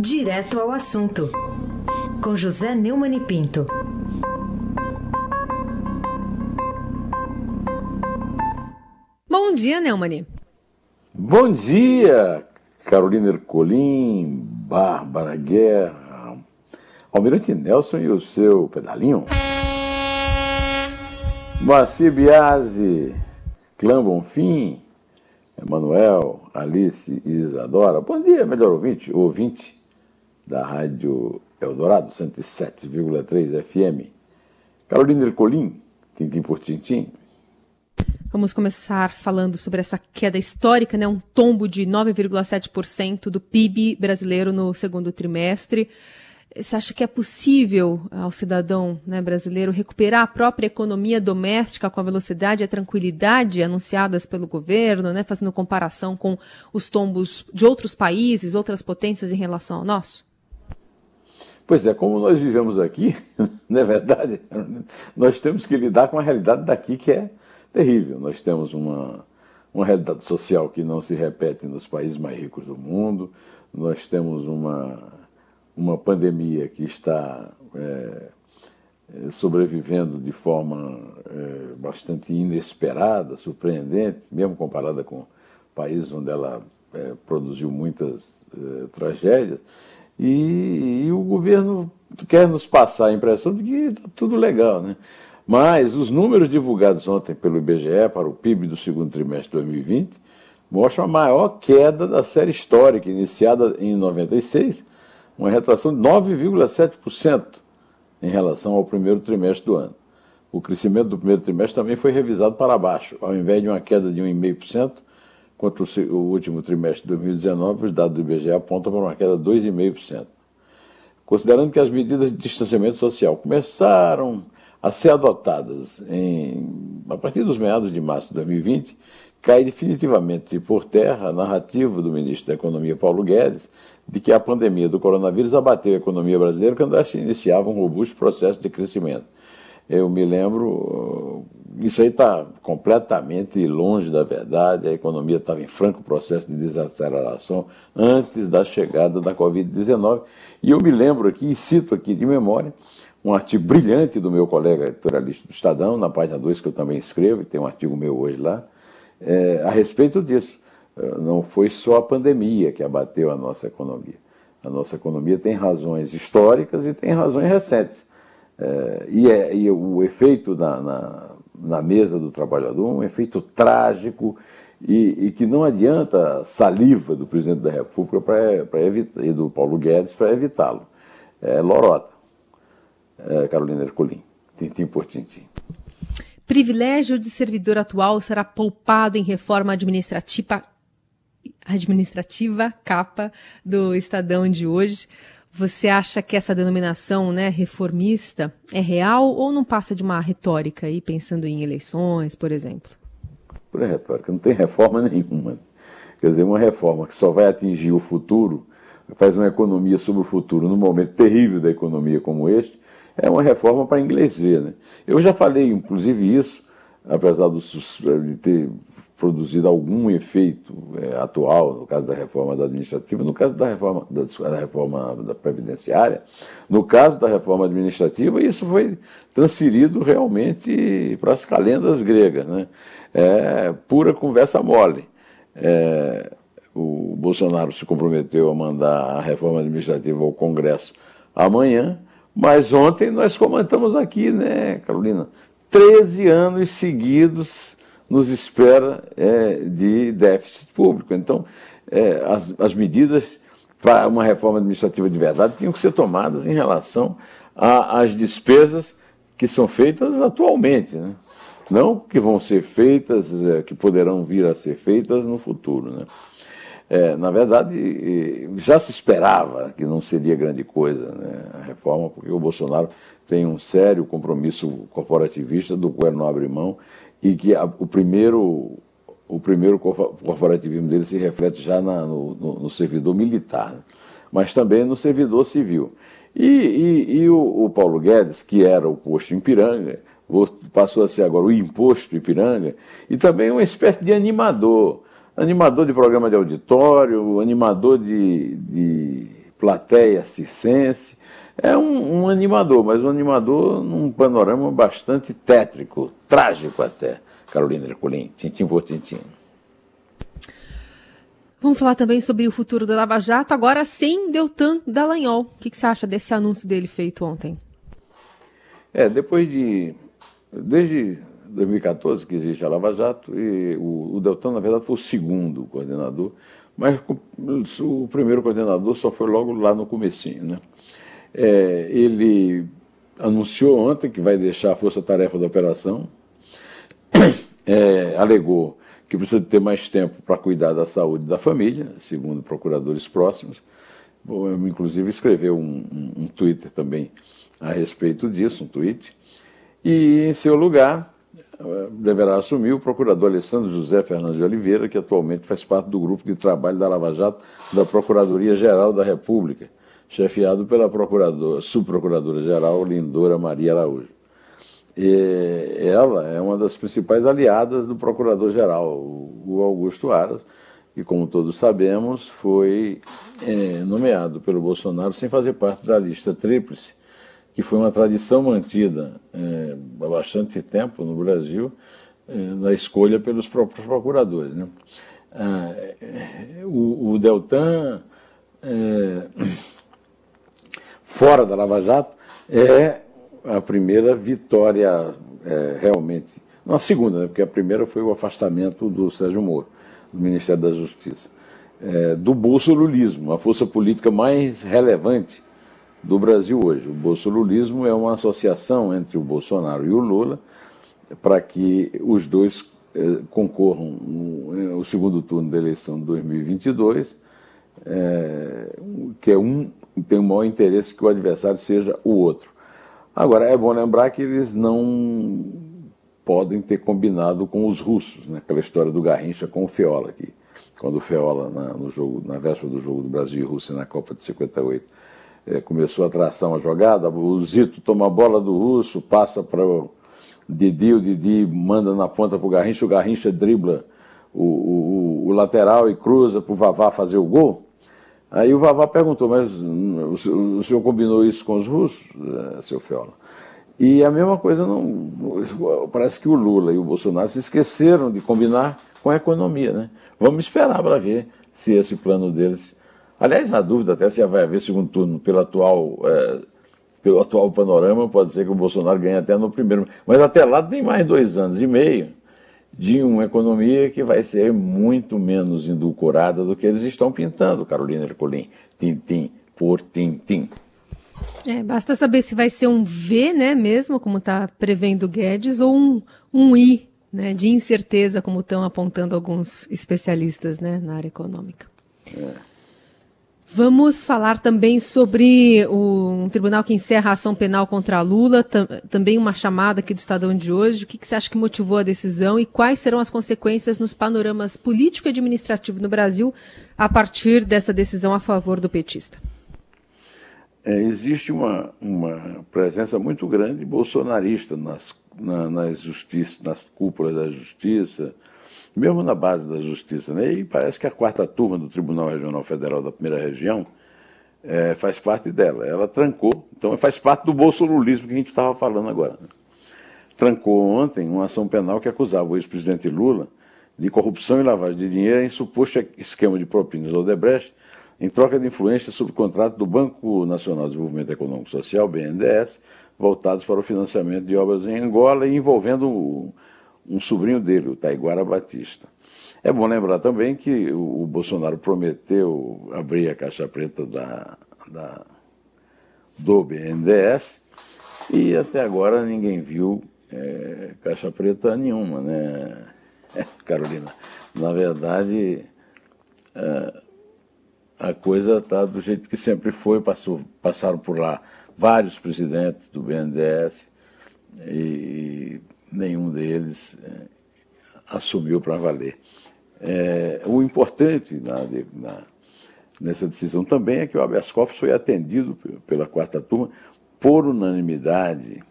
Direto ao assunto, com José Neumann e Pinto. Bom dia, Neumann. Bom dia, Carolina Ercolim, Bárbara Guerra, Almirante Nelson e o seu pedalinho. Moacir Biasi, Clã Bonfim, Emanuel, Alice e Isadora. Bom dia, melhor ouvinte, ouvinte da Rádio Eldorado 107,3 FM. Carolina Ercolim, tintim por tintim. Vamos começar falando sobre essa queda histórica, né? um tombo de 9,7% do PIB brasileiro no segundo trimestre. Você acha que é possível ao cidadão né, brasileiro recuperar a própria economia doméstica com a velocidade e a tranquilidade anunciadas pelo governo, né, fazendo comparação com os tombos de outros países, outras potências em relação ao nosso? Pois é, como nós vivemos aqui, não é verdade? Nós temos que lidar com a realidade daqui que é terrível. Nós temos uma, uma realidade social que não se repete nos países mais ricos do mundo, nós temos uma uma pandemia que está é, é, sobrevivendo de forma é, bastante inesperada, surpreendente, mesmo comparada com países onde ela é, produziu muitas é, tragédias. E, e, o governo quer nos passar a impressão de que está tudo legal, né? Mas os números divulgados ontem pelo IBGE para o PIB do segundo trimestre de 2020 mostram a maior queda da série histórica, iniciada em 96, uma retração de 9,7% em relação ao primeiro trimestre do ano. O crescimento do primeiro trimestre também foi revisado para baixo, ao invés de uma queda de 1,5%, contra o último trimestre de 2019, os dados do IBGE apontam para uma queda de 2,5%. Considerando que as medidas de distanciamento social começaram a ser adotadas em, a partir dos meados de março de 2020, cai definitivamente por terra a narrativa do ministro da Economia, Paulo Guedes, de que a pandemia do coronavírus abateu a economia brasileira quando ela se iniciava um robusto processo de crescimento. Eu me lembro, uh, isso aí está completamente longe da verdade, a economia estava em franco processo de desaceleração antes da chegada da Covid-19. E eu me lembro aqui, e cito aqui de memória, um artigo brilhante do meu colega editorialista do Estadão, na página 2, que eu também escrevo, tem um artigo meu hoje lá, é, a respeito disso não foi só a pandemia que abateu a nossa economia. A nossa economia tem razões históricas e tem razões recentes. É, e, é, e, o efeito na, na, na, mesa do trabalhador, um efeito trágico e, e, que não adianta saliva do presidente da República para evitar, e do Paulo Guedes para evitá-lo. É lorota. É, Carolina Ercolim, tintim por tintim. Privilégio de servidor atual será poupado em reforma administrativa administrativa, capa do Estadão de hoje. Você acha que essa denominação né, reformista é real ou não passa de uma retórica aí, pensando em eleições, por exemplo? Pura retórica, não tem reforma nenhuma. Quer dizer, uma reforma que só vai atingir o futuro, faz uma economia sobre o futuro num momento terrível da economia como este, é uma reforma para inglês ver. Né? Eu já falei, inclusive, isso, apesar de ter produzido algum efeito é, atual, no caso da reforma da administrativa, no caso da reforma da, da, reforma da previdenciária, no caso da reforma administrativa, isso foi transferido realmente para as calendas gregas, né? É pura conversa mole. É, o Bolsonaro se comprometeu a mandar a reforma administrativa ao Congresso amanhã, mas ontem nós comentamos aqui, né, Carolina, 13 anos seguidos nos espera é, de déficit público. Então, é, as, as medidas para uma reforma administrativa de verdade tinham que ser tomadas em relação às despesas que são feitas atualmente, né? não que vão ser feitas, é, que poderão vir a ser feitas no futuro. Né? É, na verdade, já se esperava que não seria grande coisa né, a reforma, porque o Bolsonaro tem um sério compromisso corporativista do qual não abre mão e que a, o primeiro o primeiro corporativismo dele se reflete já na, no, no, no, servidor militar, né? mas também no servidor civil. E, e, e o, o, Paulo Guedes, que era o posto Ipiranga, passou a ser agora o imposto Ipiranga, e também uma espécie de animador, animador de programa de auditório, animador de, de plateia circense. É um, um, animador, mas um animador num panorama bastante tétrico, trágico até. Carolina Ercolim, tintim por tintim. Vamos falar também sobre o futuro da Lava Jato, agora sem Deltan Dallagnol. O que, que você acha desse anúncio dele feito ontem? É, depois de. Desde 2014 que existe a Lava Jato, e o, o Deltan, na verdade, foi o segundo coordenador, mas o primeiro coordenador só foi logo lá no comecinho, né? É, ele anunciou ontem que vai deixar a força-tarefa da operação, é, alegou que precisa ter mais tempo para cuidar da saúde da família, segundo procuradores próximos. Inclusive escreveu um, um, um Twitter também a respeito disso, um tweet. E em seu lugar deverá assumir o procurador Alessandro José Fernandes de Oliveira, que atualmente faz parte do grupo de trabalho da Lava Jato da Procuradoria-Geral da República, chefiado pela procuradora, subprocuradora-geral Lindora Maria Araújo. E ela é uma das principais aliadas do procurador-geral, o Augusto Aras, que, como todos sabemos, foi é, nomeado pelo Bolsonaro sem fazer parte da lista tríplice, que foi uma tradição mantida é, há bastante tempo no Brasil, é, na escolha pelos próprios procuradores. Né? Ah, o, o, Deltan, é, fora da Lava Jato, é a primeira vitória é, realmente. Não a segunda, né, porque a primeira foi o afastamento do Sérgio Moro, do Ministério da Justiça. É, do bolsolulismo, a força política mais relevante do Brasil hoje. O bolsolulismo é uma associação entre o Bolsonaro e o Lula para que os dois é, concorram no, segundo turno da eleição de 2022, é, que é um tem o maior interesse que o adversário seja o outro. Agora, é bom lembrar que eles não podem ter combinado com os russos, né? aquela história do Garrincha com o Feola, que quando o Feola, na, no jogo, na véspera do jogo do Brasil e Rússia na Copa de 58, é, começou a traçar uma jogada, o Zito toma a bola do russo, passa para o Didi, o Didi manda na ponta para o Garrincha, o Garrincha dribla o, o, o lateral e cruza para o Vavá fazer o gol. Aí o Vavá perguntou, mas o senhor combinou isso com os russos, é, seu Fiola? E a mesma coisa, não, parece que o Lula e o Bolsonaro se esqueceram de combinar com a economia. Né? Vamos esperar para ver se esse plano deles. Aliás, na dúvida até se vai haver segundo turno pelo atual, é, pelo atual panorama, pode ser que o Bolsonaro ganhe até no primeiro. Mas até lá tem mais dois anos e meio de uma economia que vai ser muito menos endulcorada do que eles estão pintando, Carolina Ercolim. Tintim por tintim. É, basta saber se vai ser um V, né, mesmo, como está prevendo Guedes, ou um, um I, né, de incerteza, como estão apontando alguns especialistas né, na área econômica. É. Vamos falar também sobre o, um tribunal que encerra a ação penal contra Lula, tam, também uma chamada aqui do Estadão de hoje. O que, que, você acha que motivou a decisão e quais serão as consequências nos panoramas político e administrativo no Brasil a partir dessa decisão a favor do petista? É, existe uma, uma presença muito grande bolsonarista nas, na, nas, justiça, nas cúpulas da justiça, mesmo na base da justiça. Né? E parece que a quarta turma do Tribunal Regional Federal da Primeira Região é, faz parte dela. Ela trancou, então faz parte do bolsolulismo que a gente estava falando agora. Né? Trancou ontem uma ação penal que acusava o ex-presidente Lula de corrupção e lavagem de dinheiro em suposto esquema de propinas ao Odebrecht, em troca de influência sobre o contrato do Banco Nacional de Desenvolvimento Econômico Social, BNDES, voltados para o financiamento de obras em Angola e envolvendo um sobrinho dele, o Taiguara Batista. É bom lembrar também que o, Bolsonaro prometeu abrir a caixa preta da, da, do BNDES e até agora ninguém viu é, caixa preta nenhuma, né, Carolina? Na verdade, é, a coisa está do jeito que sempre foi, passou, passaram por lá vários presidentes do BNDES e nenhum deles é, assumiu para valer. É, o importante na, na, nessa decisão também é que o habeas corpus foi atendido pela quarta turma por unanimidade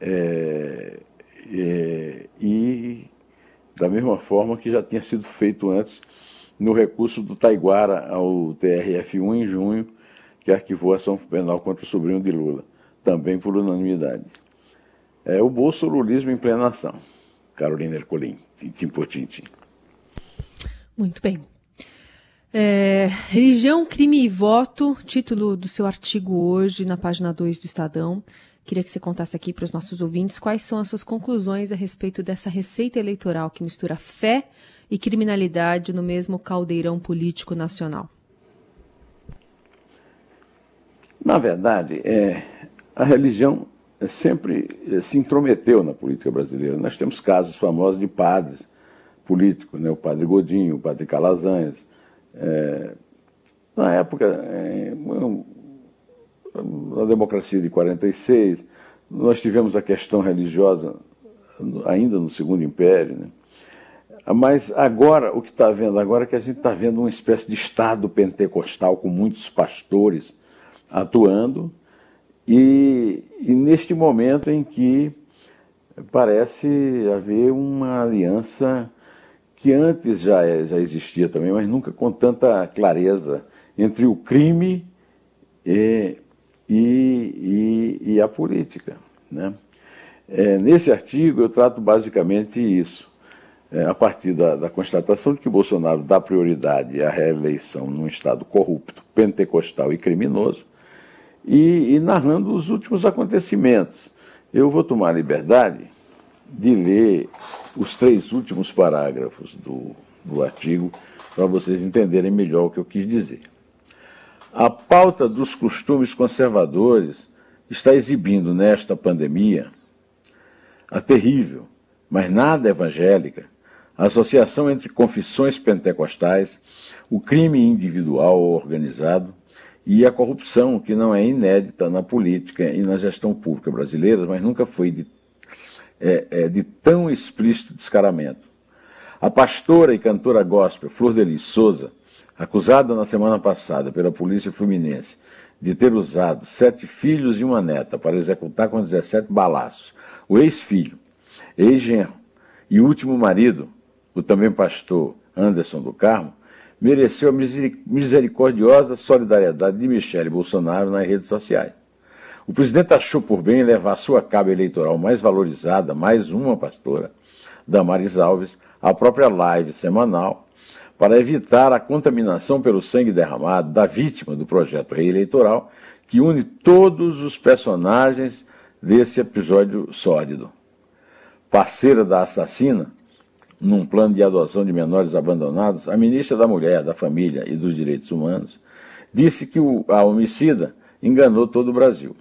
é, é, e da mesma forma que já tinha sido feito antes no recurso do Taiguara ao TRF1 em junho que arquivou a ação penal contra o sobrinho de Lula, também por unanimidade. É o bolsolulismo em plena ação. Carolina Ercolim, tintim por tintim. Muito bem. É, religião, crime e voto, título do seu artigo hoje na página 2 do Estadão. Queria que você contasse aqui para os nossos ouvintes quais são as suas conclusões a respeito dessa receita eleitoral que mistura fé e criminalidade no mesmo caldeirão político nacional. Na verdade, é, a religião sempre é, se intrometeu na política brasileira. Nós temos casos famosos de padres políticos, né? o padre Godinho, o padre Calazanhas. É, na época, é, na democracia de 46, nós tivemos a questão religiosa ainda no Segundo Império. Né? Mas agora, o que está vendo agora é que a gente está vendo uma espécie de Estado pentecostal com muitos pastores atuando, e, e neste momento em que parece haver uma aliança que antes já, é, já existia também, mas nunca com tanta clareza, entre o crime e, e, e, e a política. Né? É, nesse artigo eu trato basicamente isso. É, a partir da, da, constatação de que Bolsonaro dá prioridade à reeleição num Estado corrupto, pentecostal e criminoso, e, e narrando os últimos acontecimentos. Eu vou tomar a liberdade de ler os três últimos parágrafos do, do artigo para vocês entenderem melhor o que eu quis dizer. A pauta dos costumes conservadores está exibindo nesta pandemia a terrível, mas nada evangélica, associação entre confissões pentecostais, o crime individual ou organizado e a corrupção, que não é inédita na política e na gestão pública brasileira, mas nunca foi de, é, é, de tão explícito descaramento. A pastora e cantora gospel Flor Delis Souza acusada na semana passada pela polícia fluminense de ter usado sete filhos e uma neta para executar com 17 balaços o ex-filho, ex-genro e último marido, o também pastor Anderson do Carmo, mereceu a misericordiosa solidariedade de Michele Bolsonaro nas redes sociais. O presidente achou por bem levar sua cabo eleitoral mais valorizada, mais uma pastora, Damares Alves, à própria live semanal para evitar a contaminação pelo sangue derramado da vítima do projeto reeleitoral, que une todos os personagens desse episódio sórdido. Parceira da assassina, num plano de adoção de menores abandonados, a ministra da Mulher, da Família e dos Direitos Humanos disse que a homicida enganou todo o Brasil.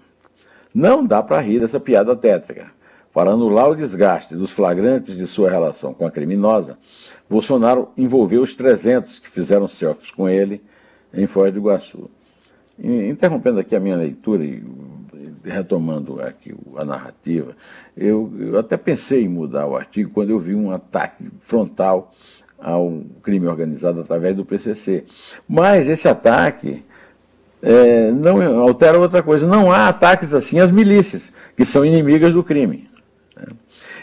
Não dá para rir dessa piada tétrica. Para anular o desgaste dos flagrantes de sua relação com a criminosa, Bolsonaro envolveu os 300 que fizeram selfies com ele em Foz do Iguaçu. Interrompendo aqui a minha leitura e retomando aqui a narrativa, eu, eu até pensei em mudar o artigo quando eu vi um ataque frontal ao crime organizado através do PCC. Mas esse ataque é, não altera outra coisa. Não há ataques assim às milícias, que são inimigas do crime.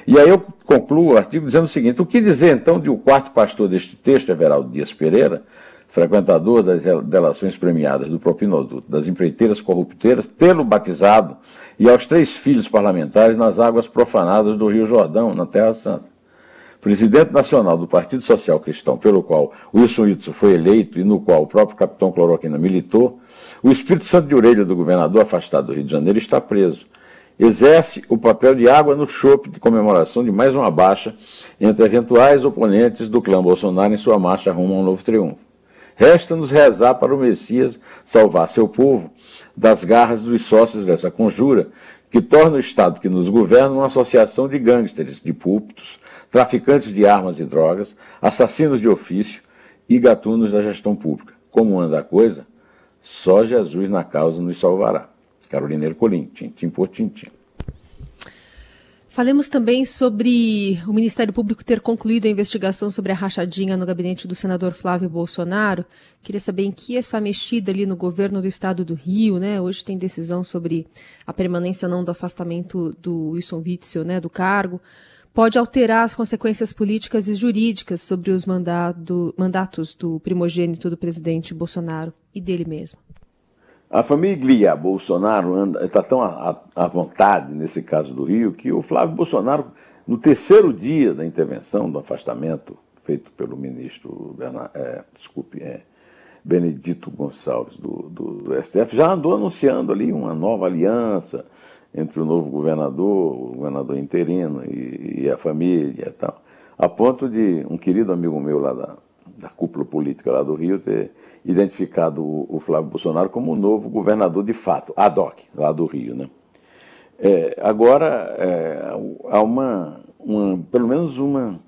E aí eu concluo o artigo dizendo o seguinte: o que dizer então de o quarto pastor deste texto, Everaldo Dias Pereira, frequentador das delações premiadas do propinoduto, das empreiteiras corrupteiras, tê-lo batizado e aos três filhos parlamentares nas águas profanadas do Rio Jordão, na Terra Santa. Presidente nacional do Partido Social Cristão, pelo qual Wilson Whitson foi eleito e no qual o próprio capitão Cloroquina militou, o Espírito Santo de orelha do governador afastado do Rio de Janeiro está preso exerce o papel de água no chope de comemoração de mais uma baixa entre eventuais oponentes do clã Bolsonaro em sua marcha rumo a um novo triunfo. Resta-nos rezar para o Messias salvar seu povo das garras dos sócios dessa conjura, que torna o Estado que nos governa uma associação de gangsters de púlpitos, traficantes de armas e drogas, assassinos de ofício e gatunos da gestão pública. Como anda a coisa? Só Jesus na causa nos salvará. Carolina Ercolim, tintim por tintim. Falemos também sobre o Ministério Público ter concluído a investigação sobre a rachadinha no gabinete do senador Flávio Bolsonaro. Queria saber em que essa mexida ali no governo do estado do Rio, né? Hoje tem decisão sobre a permanência ou não do afastamento do Wilson Witzel, né, do cargo. Pode alterar as consequências políticas e jurídicas sobre os mandado, mandatos do primogênito do presidente Bolsonaro e dele mesmo. A família Bolsonaro está tão à, vontade, nesse caso do Rio, que o Flávio Bolsonaro, no terceiro dia da intervenção, do afastamento feito pelo ministro é, desculpe, é, Benedito Gonçalves do, do, do, STF, já andou anunciando ali uma nova aliança entre o novo governador, o governador interino e, e a família e tal, a ponto de um querido amigo meu lá da, da cúpula política lá do Rio ter identificado o, o Flávio Bolsonaro como o novo governador de fato, ad hoc, lá do Rio. Né? É, agora, é, há uma, uma, pelo menos uma,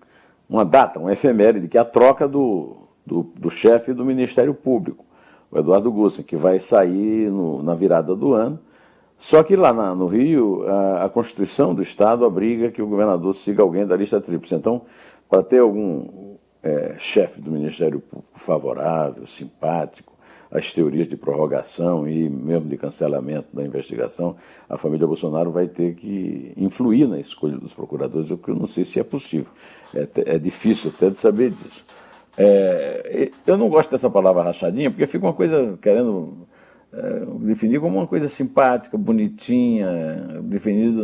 uma data, uma efeméride, que é a troca do, do, do chefe do Ministério Público, o Eduardo Gussen, que vai sair no, na virada do ano. Só que lá na, no Rio, a, a, Constituição do Estado obriga que o governador siga alguém da lista tríplice. Então, para ter algum é, chefe do Ministério Público favorável, simpático, às teorias de prorrogação e mesmo de cancelamento da investigação, a família Bolsonaro vai ter que influir na escolha dos procuradores, o que eu não sei se é possível. É, é difícil até de saber disso. É, eu não gosto dessa palavra rachadinha, porque fica uma coisa querendo é, definir como uma coisa simpática, bonitinha, definida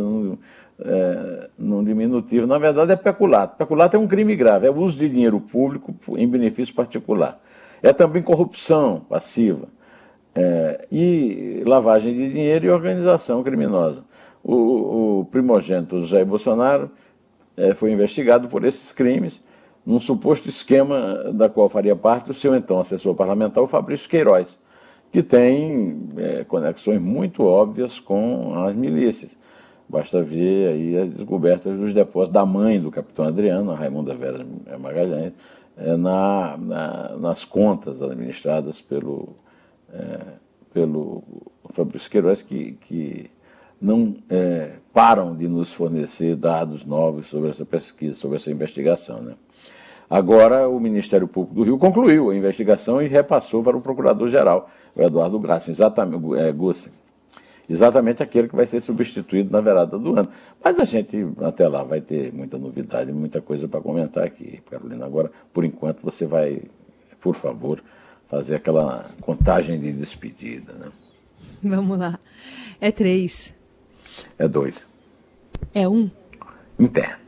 é, num diminutivo. Na verdade, é peculato. Peculato é um crime grave, é o uso de dinheiro público em benefício particular. É também corrupção passiva é, e lavagem de dinheiro e organização criminosa. O, o primogênito Jair Bolsonaro é, foi investigado por esses crimes num suposto esquema da qual faria parte o seu então assessor parlamentar, o Fabrício Queiroz, que tem é, conexões muito óbvias com as milícias. Basta ver aí as descobertas dos depósitos da mãe do capitão Adriano, a Raimunda Vera Magalhães, é, na, na, nas contas administradas pelo, é, pelo Fabrício Queiroz, que, que não é, param de nos fornecer dados novos sobre essa pesquisa, sobre essa investigação. Né? Agora, o Ministério Público do Rio concluiu a investigação e repassou para o Procurador-Geral, o Eduardo Graça, exatamente, é, Gussen exatamente aquele que vai ser substituído na virada do ano. Mas a gente, até lá, vai ter muita novidade, muita coisa para comentar aqui, Carolina. Agora, por enquanto, você vai, por favor, fazer aquela contagem de despedida. Né? Vamos lá. É três. É dois. É um. Em pé.